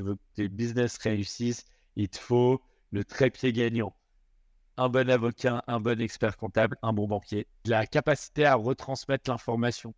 tu veux que tes business réussissent, il te faut le trépied gagnant. Un bon avocat, un bon expert comptable, un bon banquier. La capacité à retransmettre l'information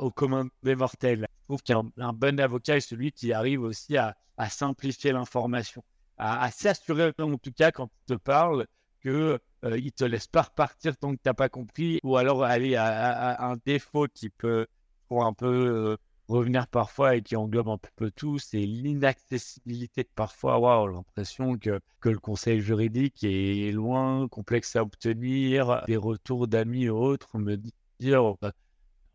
au commun des mortels. Je trouve qu'un bon avocat est celui qui arrive aussi à, simplifier l'information, à, s'assurer en tout cas quand il te parle ne euh, il te laisse pas repartir tant que tu n'as pas compris, ou alors aller à, un défaut qui peut pour un peu euh, revenir parfois et qui englobe un peu tout, c'est l'inaccessibilité. Parfois, avoir l'impression que, que le conseil juridique est loin, complexe à obtenir, des retours d'amis et autres me dire, bah,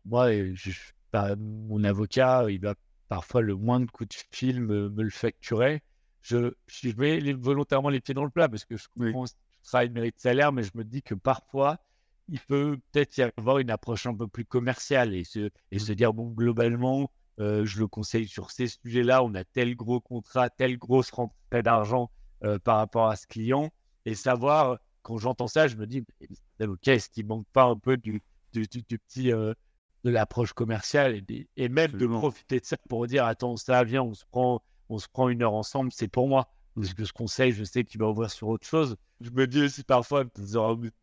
moi, je, bah, mon avocat, il va parfois le moindre coup de fil me, le facturer. Je, je mets volontairement les pieds dans le plat parce que je comprends travail mérite salaire, mais je me dis que parfois, il peut peut-être y avoir une approche un peu plus commerciale et se, et se dire, bon, globalement, euh, je le conseille sur ces sujets-là, on a tel gros contrat, telle grosse rentrée d'argent euh, par rapport à ce client, et savoir, quand j'entends ça, je me dis, ok, est-ce qu'il manque pas un peu du, du, petit, euh, de l'approche commerciale et, et même de profiter de ça pour dire, attends, ça, vient, on se prend, on se prend une heure ensemble, c'est pour moi. Parce que ce conseil, je sais qu'il va ouvrir sur autre chose. Je me dis aussi parfois,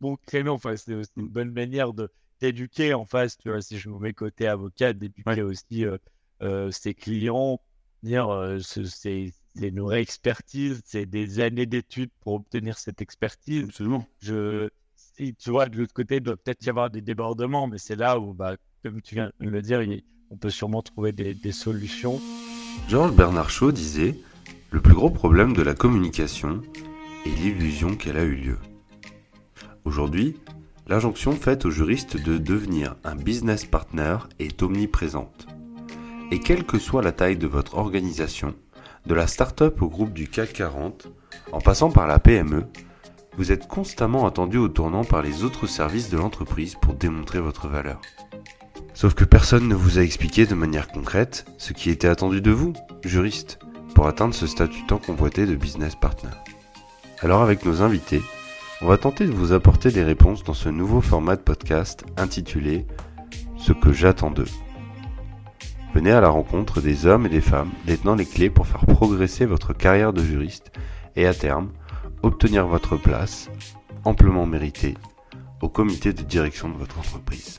bon créneau, enfin, c'est une bonne manière de d'éduquer en face, tu vois, si je me mets côté avocat, d'éduquer aussi euh, euh, ses clients, dire euh, c'est une vraie expertise, c'est des années d'études pour obtenir cette expertise. Absolument. Je, tu vois, de l'autre côté, il doit peut-être y avoir des débordements, mais c'est là où, bah, comme tu viens de le dire, on peut sûrement trouver des, des solutions. Georges Bernard Shaw disait le plus gros problème de la communication est l'illusion qu'elle a eu lieu. Aujourd'hui, l'injonction faite aux juristes de devenir un business partner est omniprésente. Et quelle que soit la taille de votre organisation, de la start-up au groupe du CAC 40, en passant par la PME, vous êtes constamment attendu au tournant par les autres services de l'entreprise pour démontrer votre valeur. Sauf que personne ne vous a expliqué de manière concrète ce qui était attendu de vous, juriste pour atteindre ce statut tant convoité de business partner. Alors avec nos invités, on va tenter de vous apporter des réponses dans ce nouveau format de podcast intitulé Ce que j'attends d'eux. Venez à la rencontre des hommes et des femmes détenant les clés pour faire progresser votre carrière de juriste et à terme obtenir votre place, amplement méritée, au comité de direction de votre entreprise.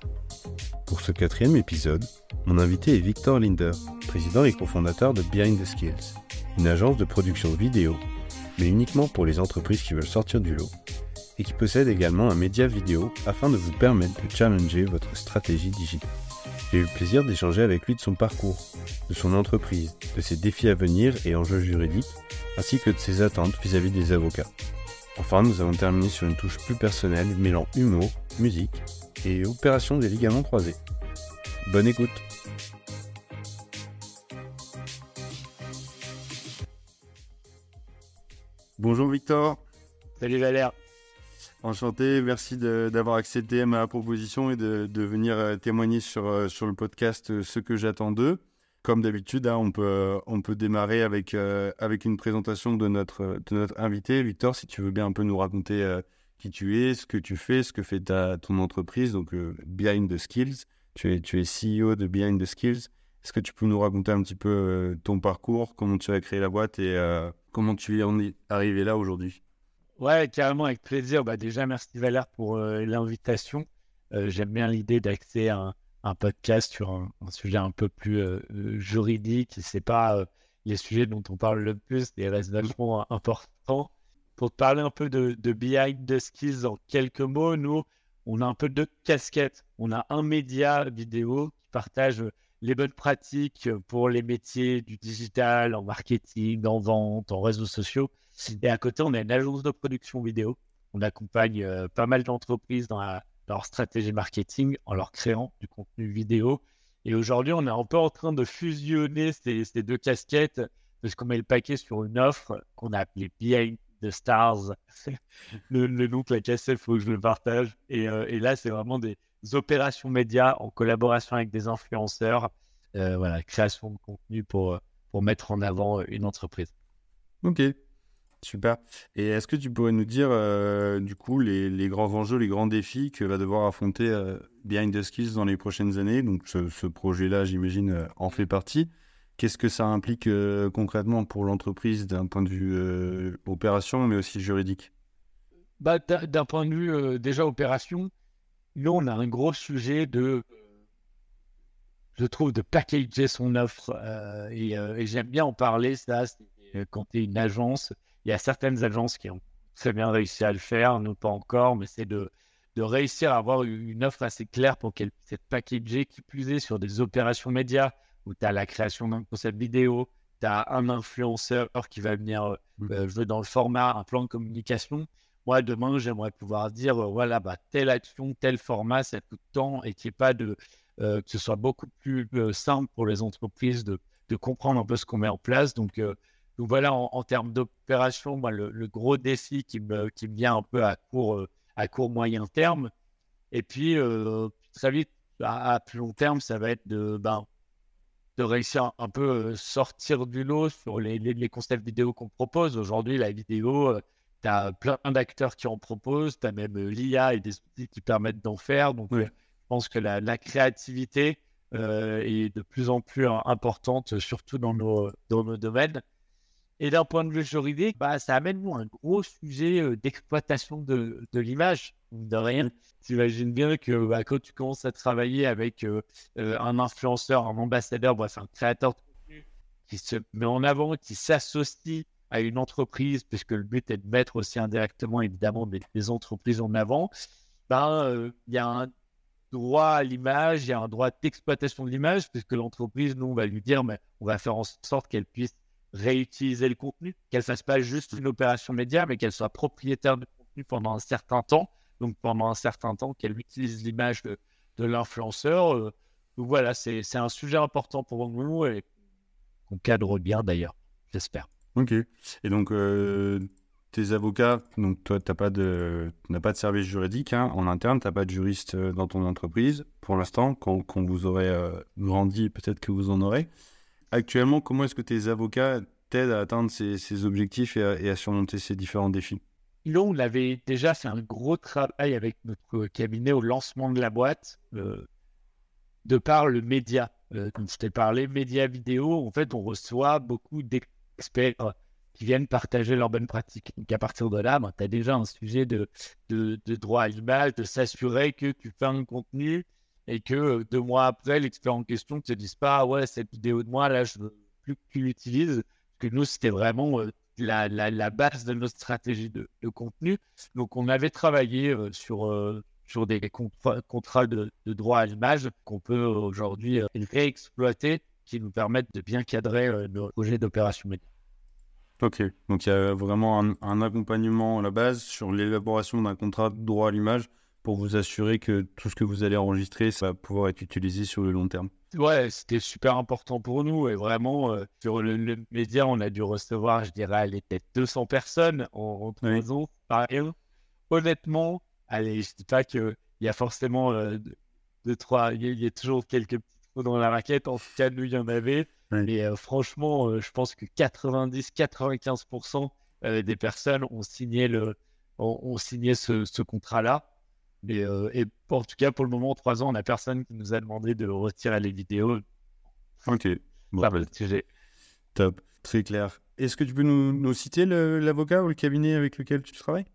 Pour ce quatrième épisode, mon invité est Victor Linder, président et cofondateur de Behind the Skills, une agence de production vidéo, mais uniquement pour les entreprises qui veulent sortir du lot, et qui possède également un média vidéo afin de vous permettre de challenger votre stratégie digitale. J'ai eu le plaisir d'échanger avec lui de son parcours, de son entreprise, de ses défis à venir et enjeux juridiques, ainsi que de ses attentes vis-à-vis des avocats. Enfin, nous avons terminé sur une touche plus personnelle mêlant humour, musique et opération des ligaments croisés. Bonne écoute Bonjour Victor. Salut Valère. Enchanté, merci d'avoir accepté ma proposition et de, venir euh, témoigner sur, euh, sur le podcast euh, Ce que j'attends d'eux. Comme d'habitude, hein, on, peut, on peut démarrer avec, avec une présentation de notre, de notre invité. Victor, si tu veux bien un peu nous raconter qui tu es, ce que tu fais, ce que fait ta, ton entreprise, donc Behind the Skills. Tu es, tu es CEO de Behind the Skills. Est-ce que tu peux nous raconter un petit peu ton parcours, comment tu as créé la boîte et Comment tu es arrivé là aujourd'hui? Ouais, carrément, avec plaisir. Bah, déjà, merci Valère pour euh, l'invitation. Euh, j'aime bien l'idée d'accéder à un, podcast sur un, sujet un peu plus euh, juridique. Ce n'est pas les sujets dont on parle le plus, mais restent vachement importants. Pour te parler un peu de, de Behind the Skills en quelques mots, nous, on a un peu deux casquettes. On a un média vidéo qui partage les bonnes pratiques pour les métiers du digital, en marketing, en vente, en réseaux sociaux. Et à côté, on a une agence de production vidéo. On accompagne euh, pas mal d'entreprises dans, leur stratégie marketing en leur créant du contenu vidéo. Et aujourd'hui, on est un peu en train de fusionner ces, deux casquettes parce qu'on met le paquet sur une offre qu'on a appelée Behind Stars. le, nom de la cassette, il faut que je le partage. Et, euh, et là, c'est vraiment des, opérations médias en collaboration avec des influenceurs. Euh, voilà, création de contenu pour, pour mettre en avant euh, une entreprise. Ok, super. Et est-ce que tu pourrais nous dire, euh, du coup, les, les, grands enjeux, les grands défis que va devoir affronter Behind the Skills dans les prochaines années? Donc, ce, projet-là, j'imagine, en fait partie. Qu'est-ce que ça implique concrètement pour l'entreprise d'un point de vue opération, mais aussi juridique? Bah, D'un point de vue déjà opération, nous, on a un gros sujet de, je trouve, de packager son offre. et, j'aime bien en parler, ça. Quand tu es une agence, il y a certaines agences qui ont très bien réussi à le faire, nous pas encore, mais c'est de, de réussir à avoir une offre assez claire pour qu'elle puisse être packagée, qui plus est sur des opérations médias, où tu as la création d'un concept vidéo, tu as un influenceur qui va venir euh, mmh. euh, jouer dans le format, un plan de communication. Moi, demain, j'aimerais pouvoir dire, euh, voilà, bah, telle action, tel format, ça coûte tant, et qu'il pas de, que ce soit beaucoup plus simple pour les entreprises de, de, comprendre un peu ce qu'on met en place. Donc, donc voilà, en, termes d'opération, le, le, gros défi qui me, qui me vient un peu à court, à court moyen terme. Et puis, très vite, à, plus long terme, ça va être de, ben, de réussir un peu sortir du lot sur les, les, concepts vidéo qu'on propose. Aujourd'hui, la vidéo, tu as plein d'acteurs qui en proposent, tu as même l'IA et des outils qui permettent d'en faire. Donc, je pense que la, la créativité est de plus en plus importante, surtout dans nos, dans nos domaines. Et d'un point de vue juridique, bah, ça amène nous un gros sujet euh, d'exploitation de, l'image, de rien. Tu imagines bien que bah, quand tu commences à travailler avec euh, euh, un influenceur, un ambassadeur, bref, un créateur de contenu qui se met en avant, qui s'associe à une entreprise, puisque le but est de mettre aussi indirectement, évidemment, des, entreprises en avant, ben, il y a un droit à l'image, il y a un droit d'exploitation de l'image, puisque l'entreprise, nous, on va lui dire, mais on va faire en sorte qu'elle puisse réutiliser le contenu, qu'elle fasse pas juste une opération média, mais qu'elle soit propriétaire du contenu pendant un certain temps. Donc pendant un certain temps, qu'elle utilise l'image de, l'influenceur. Euh, voilà, c'est un sujet important pour nous et qu'on cadre bien d'ailleurs, j'espère. Ok. Et donc euh, tes avocats, donc toi, tu n'as pas, de, pas de service juridique hein, en interne, tu n'as pas de juriste euh, dans ton entreprise pour l'instant. Quand, quand, vous aurez grandi, peut-être que vous en aurez. Actuellement, comment est-ce que tes avocats t'aident à atteindre ces, objectifs et à, surmonter ces différents défis? Nous, on avait déjà fait un gros travail avec notre cabinet au lancement de la boîte, euh, de par le média. Euh, comme je t'ai parlé, média vidéo, en fait, on reçoit beaucoup d'experts qui viennent partager leurs bonnes pratiques. Donc, à partir de là, ben, tu as déjà un sujet de, de, de droit à l'image, de s'assurer que tu fais un contenu et que euh, deux mois après, l'expert en question ne te dise pas ouais, cette vidéo de moi, là, je veux plus que tu l'utilises. Parce que nous, c'était vraiment euh, la, base de notre stratégie de, contenu. Donc, on avait travaillé euh, sur, des contrats de, droit à l'image qu'on peut aujourd'hui réexploiter qui nous permettent de bien cadrer nos projets d'opération média. Ok, donc il y a vraiment un accompagnement à la base sur l'élaboration d'un contrat de droit à l'image pour vous assurer que tout ce que vous allez enregistrer, ça va pouvoir être utilisé sur le long terme. Ouais, c'était super important pour nous et vraiment, euh, sur le, média, on a dû recevoir, je dirais, peut-être 200 personnes en, trois ans. Honnêtement, allez, je dis pas qu'il y a forcément euh, deux, trois, il y, a toujours quelques petits trous dans la raquette, en tout cas, nous, il y en avait. Mais euh, franchement, je pense que 90-95% des personnes ont signé, le, ont, signé ce, ce contrat-là. Euh, et en tout cas, pour le moment, trois ans, on n'a personne qui nous a demandé de retirer les vidéos. Ok. Bon, Top. Très clair. Est-ce que tu peux nous, citer l'avocat ou le cabinet avec lequel tu travailles?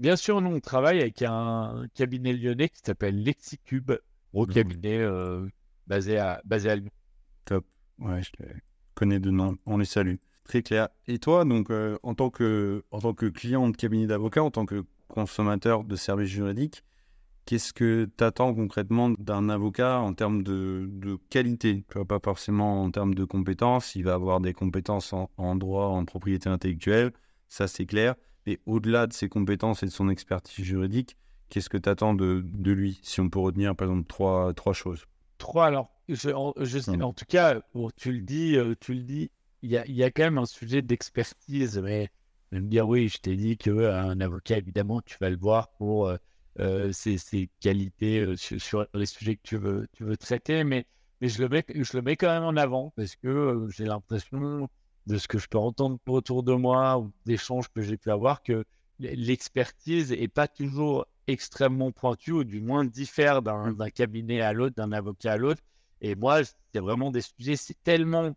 Bien sûr, nous, on travaille avec un cabinet lyonnais qui s'appelle Lexicube, gros cabinet euh, basé, à, basé à Lyon. Top. Ouais, je connais de nom. On les salue. Très clair. Et toi, donc, euh, en, tant que, en tant que client de cabinet d'avocat, en tant que consommateur de services juridiques, qu'est-ce que tu attends concrètement d'un avocat en termes de, qualité? Pas forcément en termes de compétences, il va avoir des compétences en, droit, en propriété intellectuelle, ça c'est clair, mais au-delà de ses compétences et de son expertise juridique, qu'est-ce que tu attends de, lui Si on peut retenir par exemple trois, trois choses? Trois, alors, je, en, en, tout cas, tu le dis, euh, tu le dis, il y a, y a, quand même un sujet d'expertise, mais de me dire oui, je t'ai dit qu'un avocat, évidemment, tu vas le voir pour euh, euh, ses, qualités euh, sur, les sujets que tu veux, tu veux traiter, mais, mais je, le mets, je le mets quand même en avant parce que j'ai l'impression de ce que je peux entendre autour de moi ou d'échanges que j'ai pu avoir que l'expertise n'est pas toujours extrêmement pointue ou du moins diffère d'un cabinet à l'autre, d'un avocat à l'autre. Et moi, c'est vraiment des sujets, c'est tellement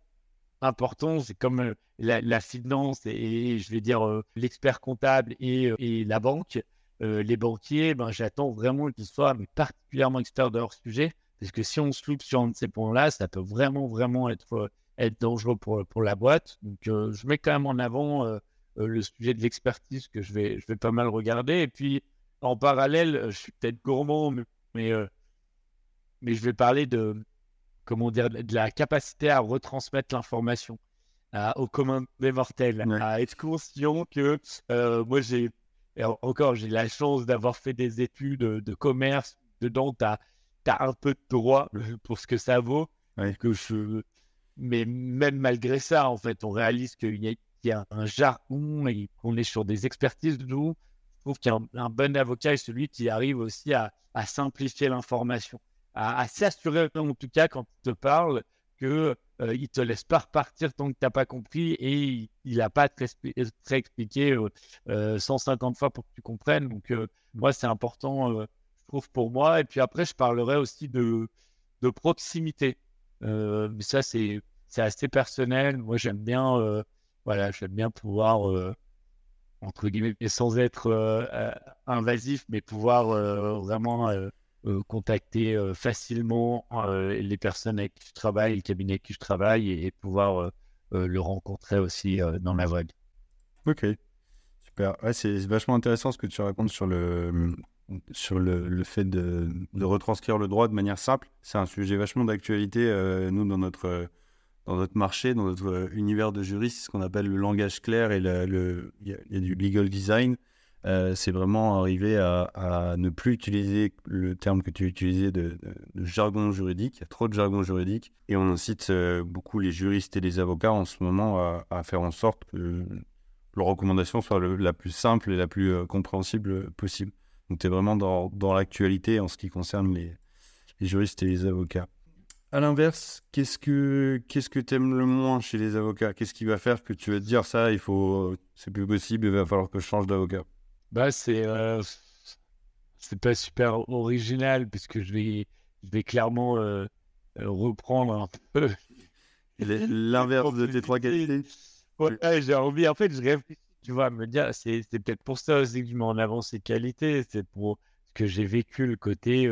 important. C'est comme la, finance et, je vais dire l'expert comptable et, et, la banque. les banquiers, ben, j'attends vraiment qu'ils soient particulièrement experts de leur sujet. Parce que si on se loupe sur un de ces points-là, ça peut vraiment, vraiment être, être dangereux pour, pour la boîte. Donc, je mets quand même en avant le sujet de l'expertise que je vais, je vais pas mal regarder. Et puis, en parallèle, je suis peut-être gourmand, mais, mais je vais parler de, comment dire, de la capacité à retransmettre l'information au commun des mortels, à être conscient que euh, moi j'ai encore j'ai la chance d'avoir fait des études de commerce, dedans tu as, un peu de droit pour ce que ça vaut, que je... mais même malgré ça, en fait, on réalise qu'il y, a un jargon et qu'on est sur des expertises. De nous. Je trouve qu'un bon avocat est celui qui arrive aussi à simplifier l'information à, s'assurer en tout cas quand il te parle que euh, il te laisse pas repartir tant que tu n'as pas compris et il n'a pas très, très expliqué 150 euh, euh, fois pour que tu comprennes. Donc moi c'est important, je trouve pour moi. Et puis après je parlerai aussi de, de proximité. mais ça c'est c'est assez personnel. Moi j'aime bien voilà j'aime bien pouvoir entre guillemets sans être invasif, mais pouvoir vraiment euh, contacter euh, facilement euh, les personnes avec qui je travaille, le cabinet avec qui je travaille et, pouvoir le rencontrer aussi dans la vague. Ok, super. c'est vachement intéressant ce que tu racontes sur le, sur le, fait de, de, retranscrire le droit de manière simple. C'est un sujet vachement d'actualité, nous, dans notre, dans notre marché, dans notre univers de juristes, ce qu'on appelle le langage clair et le, il y, a du legal design. Euh, c'est vraiment arriver à, ne plus utiliser le terme que tu utilisais de, de, jargon juridique. Il y a trop de jargon juridique. Et on incite euh, beaucoup les juristes et les avocats en ce moment à, faire en sorte que leur recommandation soit la plus simple et la plus euh, compréhensible possible. Donc tu es vraiment dans, l'actualité en ce qui concerne les, juristes et les avocats. À l'inverse, qu'est-ce que qu'est-ce que aimes le moins chez les avocats? Qu'est-ce qui va faire que tu vas te dire ça, c'est plus possible, il va falloir que je change d'avocat? Bah, c'est euh, c'est pas super original puisque je vais je vais clairement euh, euh, reprendre un peu l'inverse de tes trois qualités. Ouais, j'ai envie. En fait, je réfléchis, tu vois, me dire, c'est peut-être pour ça aussi que je mets en avant ces qualités. C'est pour ce que j'ai vécu le côté,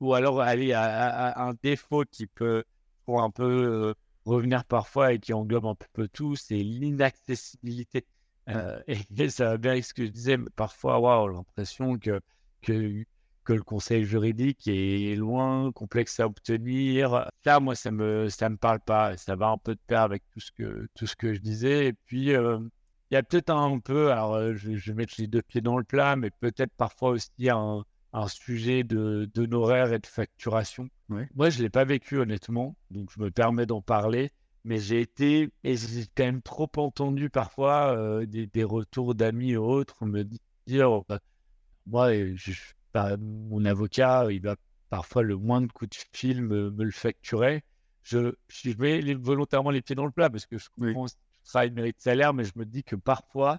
ou alors aller à, un défaut qui peut, pour un peu revenir parfois et qui englobe un peu tout, c'est l'inaccessibilité. Euh, et, ça va bien avec ce que je disais, parfois, waouh, l'impression que, que, que, le conseil juridique est loin, complexe à obtenir. Ça, moi, ça me, ça me parle pas. Ça va un peu de pair avec tout ce que, tout ce que je disais. Et puis, euh, il y a peut-être un peu, alors euh, je, je, vais mettre les deux pieds dans le plat, mais peut-être parfois aussi un, un sujet de d'honoraires et de facturation. Moi, je ne l'ai pas vécu honnêtement, donc je me permets d'en parler mais j'ai été, et j'ai quand même trop entendu parfois euh, des, retours d'amis et autres me dire bah, moi, je, bah, mon avocat, il va parfois le moindre coup de fil me, le facturer. Je, je mets volontairement les pieds dans le plat parce que je comprends que le travail mérite salaire, mais je me dis que parfois,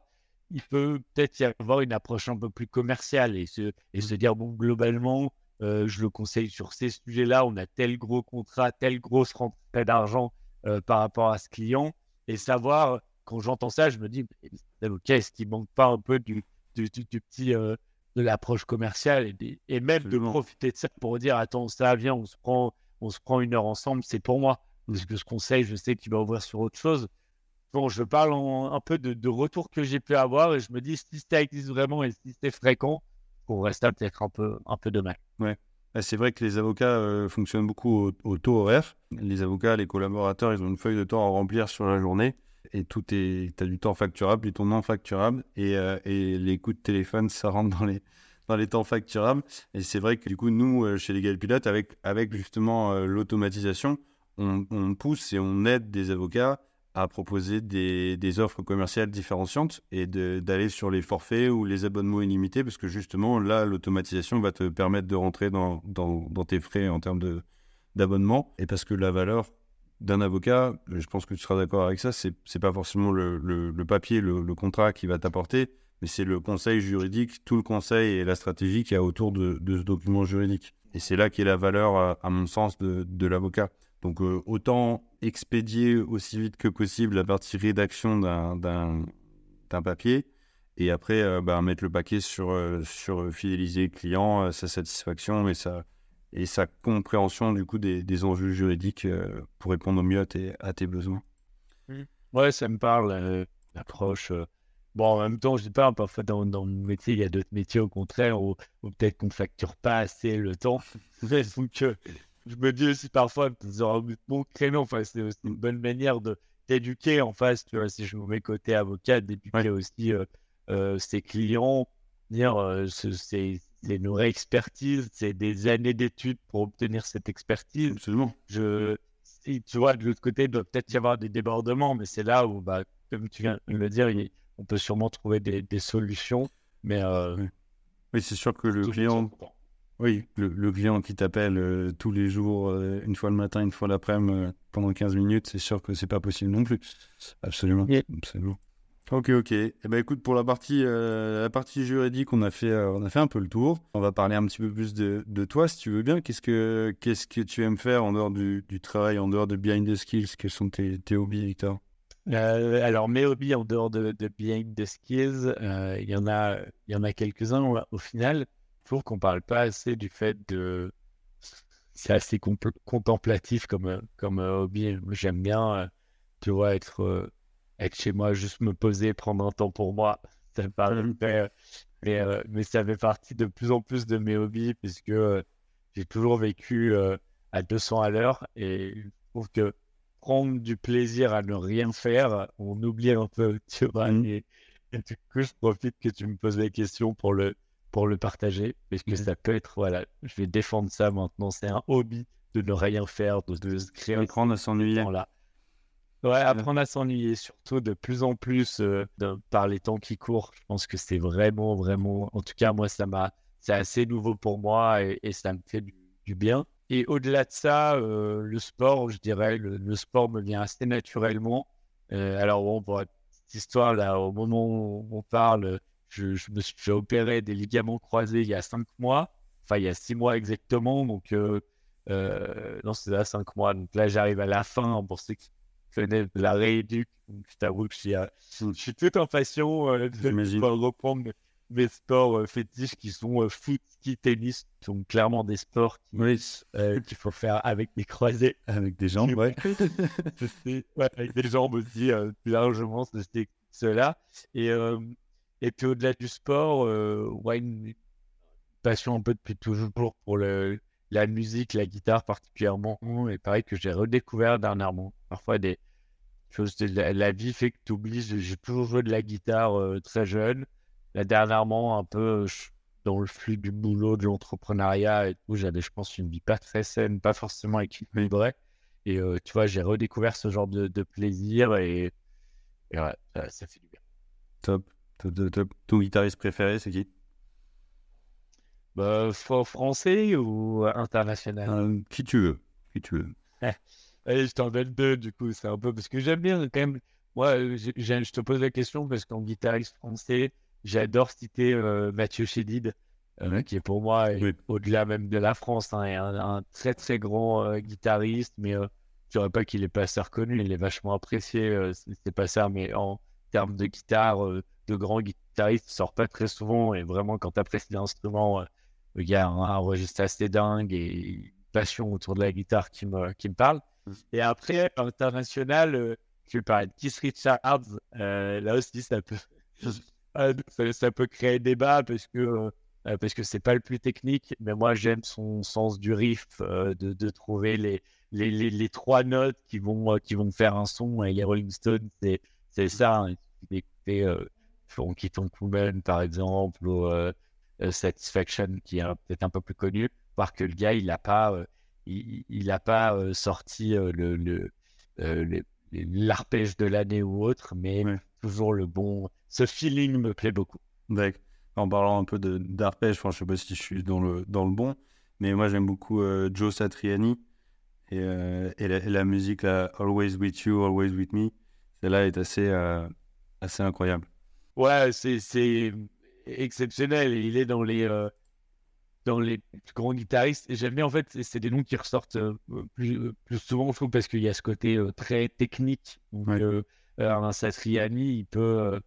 il peut peut-être y avoir une approche un peu plus commerciale et se, et se dire bon, globalement, euh, je le conseille sur ces sujets-là, on a tel gros contrat, telle grosse rentrée d'argent euh, par rapport à ce client et savoir, quand j'entends ça, je me dis, ok, est-ce qu'il manque pas un peu du, du, petit, euh, de l'approche commerciale et, et même de profiter de ça pour dire, attends, ça, viens, on se prend, on se prend une heure ensemble, c'est pour moi. Parce que ce conseil, je sais qu'il va ouvrir sur autre chose. Bon, je parle un peu de, de retour que j'ai pu avoir et je me dis, si ça existe vraiment et si c'est fréquent, on reste peut-être un peu, un peu de mal. Ouais. Bah, c'est vrai que les avocats euh, fonctionnent beaucoup au, taux horaire. Les avocats, les collaborateurs, ils ont une feuille de temps à remplir sur la journée. Et tout est, tu du temps facturable, du temps non facturable. Et, euh, les coups de téléphone, ça rentre dans les, temps facturables. Et c'est vrai que du coup, nous, euh, chez Legal Pilote, avec, avec justement l'automatisation, on, on, pousse et on aide des avocats à proposer des, offres commerciales différenciantes et d'aller sur les forfaits ou les abonnements illimités parce que justement là l'automatisation va te permettre de rentrer dans, tes frais en termes d'abonnement et parce que la valeur d'un avocat, je pense que tu seras d'accord avec ça, c'est pas forcément le, papier, le, contrat qui va t'apporter, mais c'est le conseil juridique, tout le conseil et la stratégie qu'il y a autour de, ce document juridique. Et c'est là qu'est la valeur, à, mon sens, de l'avocat Donc autant expédier aussi vite que possible la partie rédaction d'un papier et après bah, mettre le paquet sur, sur fidéliser le client, sa satisfaction et sa, et sa compréhension du coup des, des enjeux juridiques pour répondre au mieux à tes, à tes besoins. Mmh. Ouais, ça me parle, l'approche. Bon, en même temps, je pas, parfois dans, dans mon métier, il y a d'autres métiers au contraire où, peut-être qu'on ne facture pas assez le temps. Donc, je me dis aussi parfois, mon créneau, enfin, c'est une bonne manière de d'éduquer en face, tu vois, si je me mets côté avocat, d'éduquer aussi euh, euh, ses clients, dire euh, c'est une vraie expertise, c'est des années d'études pour obtenir cette expertise. Absolument. Je, tu vois, de l'autre côté, il doit peut-être y avoir des débordements, mais c'est là où, bah, comme tu viens de le dire, on peut sûrement trouver des, des solutions. Mais oui, c'est sûr que le client, oui, le, client qui t'appelle euh, tous les jours, euh, une fois le matin, une fois l'après-midi, euh, pendant 15 minutes, c'est sûr que c'est pas possible non plus. Absolument. Absolument. Ok, ok. Eh ben, écoute, pour la partie, la partie juridique, on a, fait, on a fait un peu le tour. On va parler un petit peu plus de, de toi, si tu veux bien. Qu'est-ce que, qu'est-ce que tu aimes faire en dehors du, du, travail, en dehors de Behind the Skills? Quels sont tes, tes hobbies, Victor? Alors, mes hobbies en dehors de, de Behind the Skills, il y en a, il y en a quelques-uns au final trouve qu'on parle pas assez du fait de. C'est assez contemplatif comme, euh, comme euh, hobby. J'aime bien, euh, tu vois, être, être chez moi, juste me poser, prendre un temps pour moi. Ça me mais, mais, ça fait partie de plus en plus de mes hobbies puisque j'ai toujours vécu à 200 à l'heure et je trouve que prendre du plaisir à ne rien faire, on oublie un peu, tu vois. Mmh. Et, et, du coup, je profite que tu me poses la question pour le, pour le partager, parce que mmh ça peut être, voilà, je vais défendre ça maintenant, c'est un hobby de ne rien faire, de, de créer. Apprendre à s'ennuyer. Là. Ouais, apprendre à s'ennuyer, surtout de plus en plus euh, par les temps qui courent. Je pense que c'est vraiment, vraiment, en tout cas, moi, ça m'a, c'est assez nouveau pour moi et, ça me fait du, bien. Et au-delà de ça, euh, le sport, je dirais, le, sport me vient assez naturellement. Euh, alors, bon, pour cette histoire, là, au moment où on parle, je, me suis fait opérer des ligaments croisés il y a cinq mois, enfin il y a six mois exactement, donc euh, euh, non c'est là cinq mois, donc là j'arrive à la fin pour ceux qui venaient de la rééduque, donc je t'avoue que je suis, euh, je suis tout impatient de reprendre mes sports fétiches qui sont foot, ski, tennis, qui sont clairement des sports qu'il faut faire avec des croisés. Avec des jambes, ouais. ouais. avec des jambes aussi, plus largement, c'est cela. Et, et puis au-delà du sport, euh, une passion un peu depuis toujours pour le, la musique, la guitare particulièrement. Et pareil que j'ai redécouvert dernièrement. Parfois des choses de la, vie fait que tu oublies. J'ai toujours joué de la guitare euh, très jeune. Là dernièrement, un peu dans le flux du boulot, de l'entrepreneuriat et tout, j'avais, je pense, une vie pas très saine, pas forcément équilibrée. Et euh, tu vois, j'ai redécouvert ce genre de, plaisir et, ouais, ça fait du bien. Top. Ton guitariste préféré, c'est qui? Bah, Français ou international euh, Qui tu veux. Qui tu veux. Allez, je t'en donne deux, du coup. C'est un peu parce que j'aime bien quand même. Moi, je te pose la question parce qu'en guitariste français, j'adore citer euh, Mathieu Chédid, euh, qui est pour moi, au-delà même de la France, hein, un, très très grand guitariste, mais je ne dirais pas qu'il est pas assez reconnu, il est vachement apprécié, c'est pas ça, mais en termes de guitare, de grands guitaristes sortent pas très souvent. Et vraiment, quand tu apprécies l'instrument, euh, il y a un, registre assez dingue et une passion autour de la guitare qui me, qui me parle. Et après, international, euh, vais parler de Keith Richards. Euh, là aussi, ça peut, ça, peut créer débat parce que parce que c'est pas le plus technique, mais moi j'aime son sens du riff, de, de, trouver les les, les, trois notes qui vont qui vont faire un son. Et les Rolling Stones, c'est c'est ça. Hein, Funky Tonkumen, par exemple, ou euh, euh, Satisfaction, qui est peut-être un peu plus connu, voir que le gars, il n'a pas, euh, il, a pas sorti le, le l'arpège de l'année ou autre, mais toujours le bon. Ce feeling me plaît beaucoup. En parlant un peu d'arpège, je ne sais pas si je suis dans le, dans le bon, mais moi j'aime beaucoup Joe Satriani et, et, la, musique là, Always With You, Always With Me. Celle-là est assez, assez incroyable. Ouais, c'est exceptionnel. Il est dans les. Euh, dans les grands guitaristes. J'aime bien, en fait, c'est des noms qui ressortent plus, plus, souvent, je trouve, parce qu'il y a ce côté très technique. Donc, un Satriani, il peut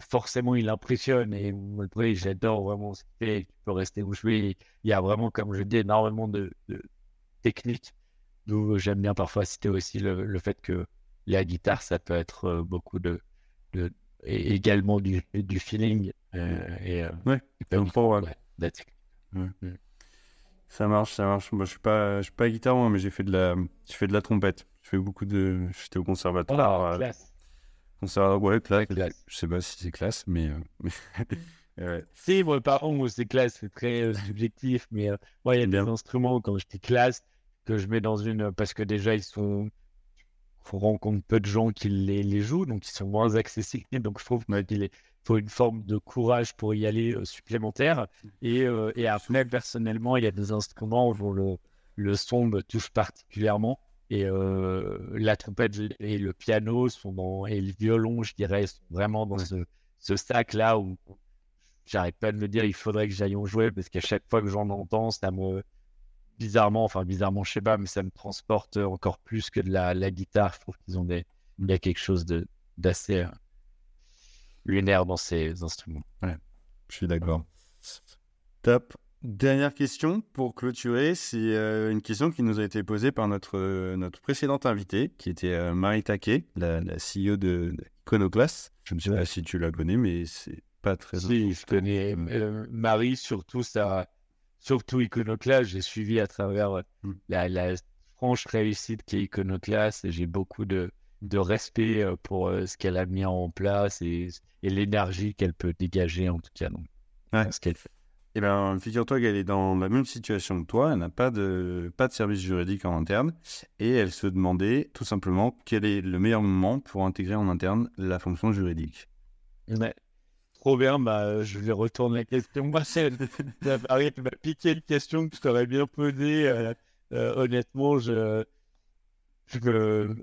forcément, il impressionne. Et après, j'adore vraiment ce qu'il fait. Tu peux rester où je vais. Il y a vraiment, comme je dis, énormément de, de technique. D'où j'aime bien parfois citer aussi le, fait que la guitare, ça peut être beaucoup de, de et également du, du feeling. Euh, et, euh, ouais, ouais, mm. Ça marche, ça marche. Moi, je suis pas, je suis pas guitare, moi, mais j'ai fait de la, je fais de la trompette. Je fais beaucoup de, j'étais au conservatoire. Oh, classe. Conservatoire, ouais, classe. Je sais pas si c'est classe, mais. Euh, Si, moi, par contre, c'est classe, c'est très subjectif, mais moi, il y a des instruments quand je dis classe que je mets dans une, parce que déjà ils sont on rencontre peu de gens qui les, les, jouent, donc ils sont moins accessibles. Donc je trouve qu'il faut une forme de courage pour y aller euh, supplémentaire. Et, euh, et, après, personnellement, il y a des instruments où le, le son me touche particulièrement. Et euh, la trompette et le piano sont dans, et le violon, je dirais, sont vraiment dans ce, ce sac-là où j'arrête pas de me dire il faudrait que j'aille en jouer parce qu'à chaque fois que j'en entends, ça me, bizarrement, enfin bizarrement, je sais pas, mais ça me transporte encore plus que de la, la guitare. Je trouve qu'ils ont des, il y a quelque chose de d'assez euh, lunaire dans ces instruments. Ouais, je suis d'accord. Top. Dernière question pour clôturer, c'est euh, une question qui nous a été posée par notre, euh, notre précédente invitée, qui était Marie Taquet, la, la CEO de, Iconoclast. Je ne sais pas si tu la connais, mais c'est pas très. Si, je connais Marie, surtout ça surtout Iconoclast, j'ai suivi à travers euh, mm. la, franche réussite qu'est Iconoclast et j'ai beaucoup de, de respect euh, pour euh, ce qu'elle a mis en place et, et l'énergie qu'elle peut dégager en tout cas. Donc, ce qu'elle fait. Eh bien, figure-toi qu'elle est dans la même situation que toi, elle n'a pas de, pas de service juridique en interne et elle se demandait tout simplement quel est le meilleur moment pour intégrer en interne la fonction juridique. Trop bien, bah, je vais retourner la question. Moi, c'est Marie m'a piqué une question que je t'aurais bien posée. Euh, euh, honnêtement, je, je,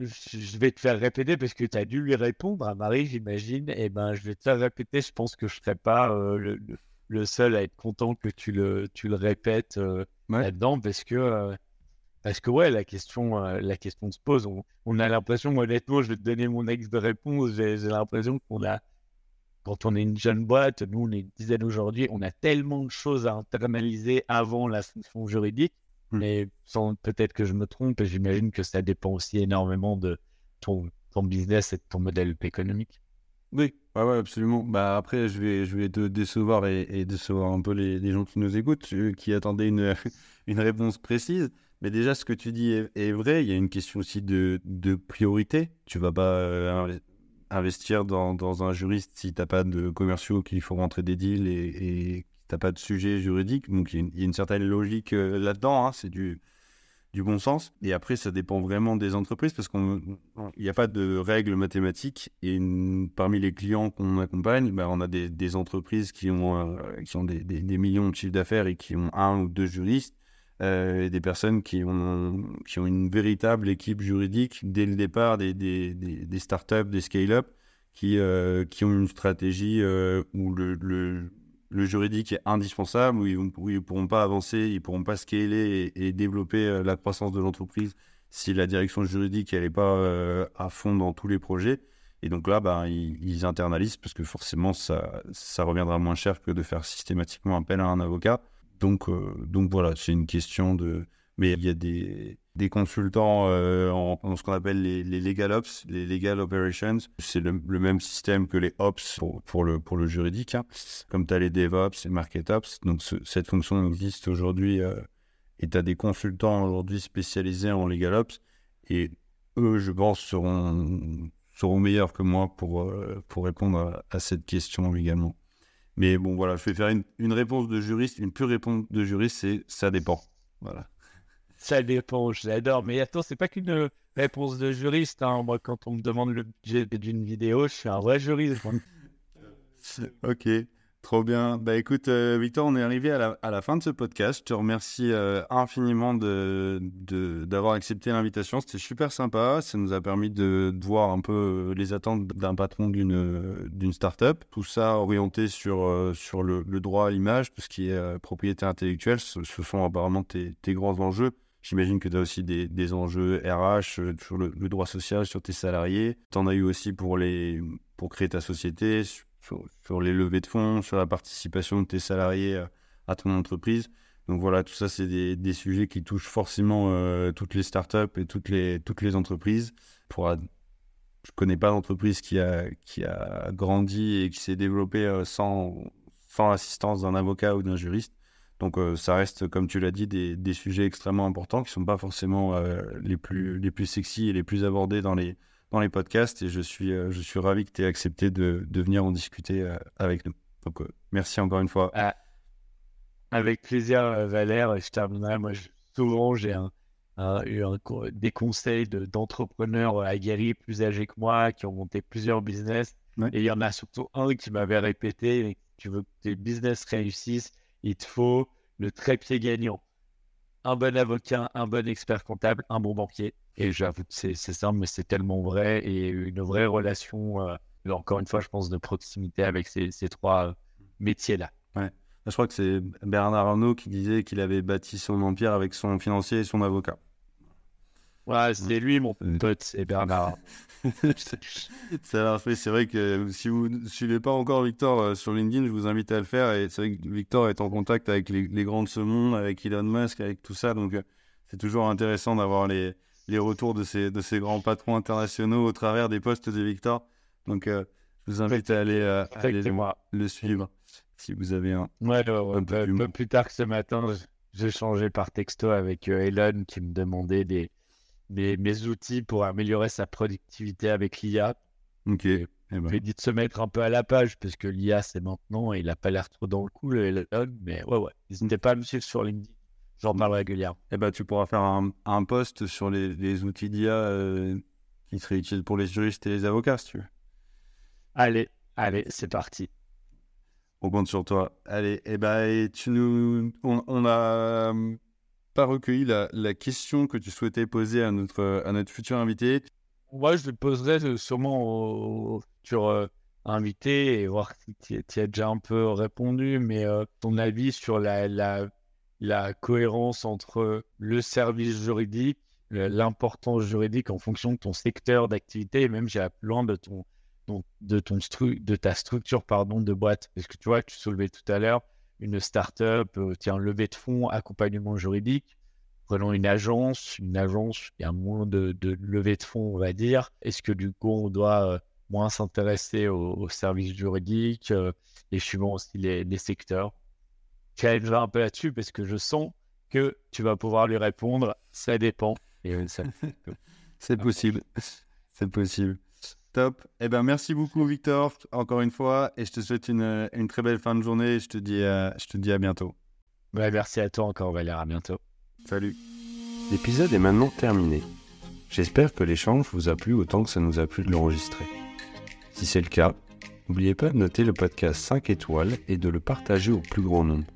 je, vais te faire répéter parce que tu as dû lui répondre à Marie, j'imagine. Et eh ben, je vais te faire répéter. Je pense que je ne serai pas euh, le, le, seul à être content que tu le, tu le répètes là-dedans parce que. parce que ouais, la question, la question se pose. On, on a l'impression, honnêtement, je vais te donner mon ex de réponse. J'ai l'impression qu'on a, quand on est une jeune boîte, nous on est une dizaine aujourd'hui, on a tellement de choses à internaliser avant la fonction juridique, hmm. mais sans peut-être que je me trompe, et j'imagine que ça dépend aussi énormément de ton, ton business et de ton modèle économique. Oui, ouais, absolument. Bah après, je vais, je vais te décevoir et, décevoir un peu les, gens qui nous écoutent, qui attendaient une, une réponse précise. Mais déjà, ce que tu dis est, vrai. Il y a une question aussi de, de priorité. Tu vas pas euh, investir dans, dans, un juriste si tu n'as pas de commerciaux qu'il faut rentrer des deals et, et tu n'as pas de sujet juridique. Donc il y, a une certaine logique euh, là-dedans, hein, c'est du, du bon sens. Et après, ça dépend vraiment des entreprises parce qu'il n'y a pas de règles mathématiques. Et parmi les clients qu'on accompagne, bah, on a des, entreprises qui ont, euh, qui ont des, millions de chiffres d'affaires et qui ont un ou deux juristes. Euh, des personnes qui ont, qui ont une véritable équipe juridique dès le départ, des, des, des, des startups, des scale-up, qui, euh, qui ont une stratégie euh, où le, le, le, juridique est indispensable, où ils ne pourront pas avancer, ils ne pourront pas scaler et, développer la croissance de l'entreprise si la direction juridique n'est pas à fond dans tous les projets. Et donc là, bah, ils, ils, internalisent parce que forcément, ça, ça reviendra moins cher que de faire systématiquement appel à un avocat. Donc, euh, donc voilà, c'est une question de. Mais il y a des, consultants euh, en, ce qu'on appelle les, legal ops, les legal operations. C'est le, même système que les ops pour, le, juridique. Hein. Comme tu as les DevOps et Market Ops. Donc cette fonction existe aujourd'hui euh, et tu as des consultants aujourd'hui spécialisés en legal ops. Et eux, je pense, seront, meilleurs que moi pour, pour répondre à cette question également. Mais bon, voilà, je vais faire une, réponse de juriste, une pure réponse de juriste, c'est ça dépend. Voilà. Ça dépend, j'adore. Mais attends, c'est pas qu'une réponse de juriste. Hein. Moi, quand on me demande le budget d'une vidéo, je suis un vrai juriste. ok, Trop bien. Bah écoute, euh, Victor, on est arrivé à la, à la, fin de ce podcast. Je te remercie euh, infiniment de, d'avoir accepté l'invitation. C'était super sympa. Ça nous a permis de, de voir un peu euh, les attentes d'un patron d'une, startup. Tout ça orienté sur, sur le, droit à l'image, tout ce qui est propriété intellectuelle. Ce, sont apparemment tes, tes, grands enjeux. J'imagine que tu as aussi des, des, enjeux RH sur le, le, droit social, sur tes salariés. Tu en as eu aussi pour, les, pour créer ta société, sur, les levées de fonds, sur la participation de tes salariés euh, à ton entreprise. Donc voilà, tout ça, c'est des, sujets qui touchent forcément euh, toutes les startups et toutes les, toutes les entreprises. Pour, je ne connais pas d'entreprise qui a, qui a grandi et qui s'est développée euh, sans, sans l'assistance d'un avocat ou d'un juriste. Donc ça reste, comme tu l'as dit, des, des, sujets extrêmement importants qui ne sont pas forcément les, plus, les plus sexy et les plus abordés dans les, dans les podcasts et je suis, euh, je suis ravi que tu aies accepté de, de, venir en discuter euh, avec nous. Donc, euh, merci encore une fois. Ah, avec plaisir, Valère. Je terminerai. Moi, souvent, j'ai un, des conseils d'entrepreneurs aguerris plus âgés que moi qui ont monté plusieurs business. Et il y en a surtout un qui m'avait répété tu veux que tes business réussissent, il te faut le trépied gagnant. Un bon avocat, un bon expert comptable, un bon banquier. Et j'avoue que c'est simple, mais c'est tellement vrai et une vraie relation, euh, encore une fois, je pense, de proximité avec ces, trois euh, métiers-là. Je crois que c'est Bernard Arnault qui disait qu'il avait bâti son empire avec son financier et son avocat. Ouais, c'est lui mon pote, c'est Bernard. C'est vrai que si vous ne suivez pas encore Victor euh, sur LinkedIn, je vous invite à le faire. Et c'est vrai que Victor est en contact avec les, les grands de ce monde, avec Elon Musk, avec tout ça. Donc c'est toujours intéressant d'avoir les, les retours de ces, de ces grands patrons internationaux au travers des postes de Victor. Donc, euh, je vous invite à aller, euh, le, suivre si vous avez un. Ouais, un, peu, plus tard que ce matin, j'ai changé par texto avec euh, Elon qui me demandait des, mes outils pour améliorer sa productivité avec l'IA. Ok. Eh ben. Dit de se mettre un peu à la page parce que l'IA c'est maintenant et il n'a pas l'air trop dans le coup, le Elon. Mais ouais, ouais. N'hésitez pas à me suivre sur LinkedIn. J'en parle régulièrement. Eh ben, tu pourras faire un, un post sur les, les outils d'IA euh, qui seraient utiles pour les juristes et les avocats, si tu veux. Allez, allez, c'est parti. On compte sur toi. Allez, eh ben, tu nous, on n'a euh, pas recueilli la, question que tu souhaitais poser à notre, futur invité. Moi, je le poserai sûrement au, futur euh, invité et voir si tu as déjà un peu répondu, mais ton avis sur la, cohérence entre le service juridique, l'importance juridique en fonction de ton secteur d'activité et même j'ai loin de ton, de ton de ta structure pardon de boîte parce que tu vois tu soulevais tout à l'heure une start-up euh, tiens levée de fonds accompagnement juridique prenons une agence une agence il y a moins de, levée de fonds on va dire est-ce que du coup on doit euh, moins s'intéresser aux, services juridiques euh, et suivant aussi les, les secteurs? Challenge un peu là-dessus parce que je sens que tu vas pouvoir lui répondre. Ça dépend. c'est possible. C'est possible. Top. Eh ben, merci beaucoup, Victor, encore une fois. Et je te souhaite une, une très belle fin de journée. Je te dis, à, je te dis à bientôt. merci à toi encore, Valère. À bientôt. Salut. L'épisode est maintenant terminé. J'espère que l'échange vous a plu autant que ça nous a plu de l'enregistrer. Si c'est le cas, n'oubliez pas de noter le podcast 5 étoiles et de le partager au plus grand nombre.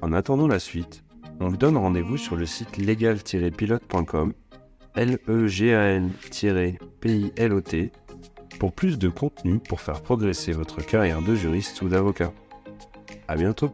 En attendant la suite, on vous donne rendez-vous sur le site legal-pilote.com, l e g a n p i l o t pour plus de contenu pour faire progresser votre carrière de juriste ou d'avocat. À bientôt!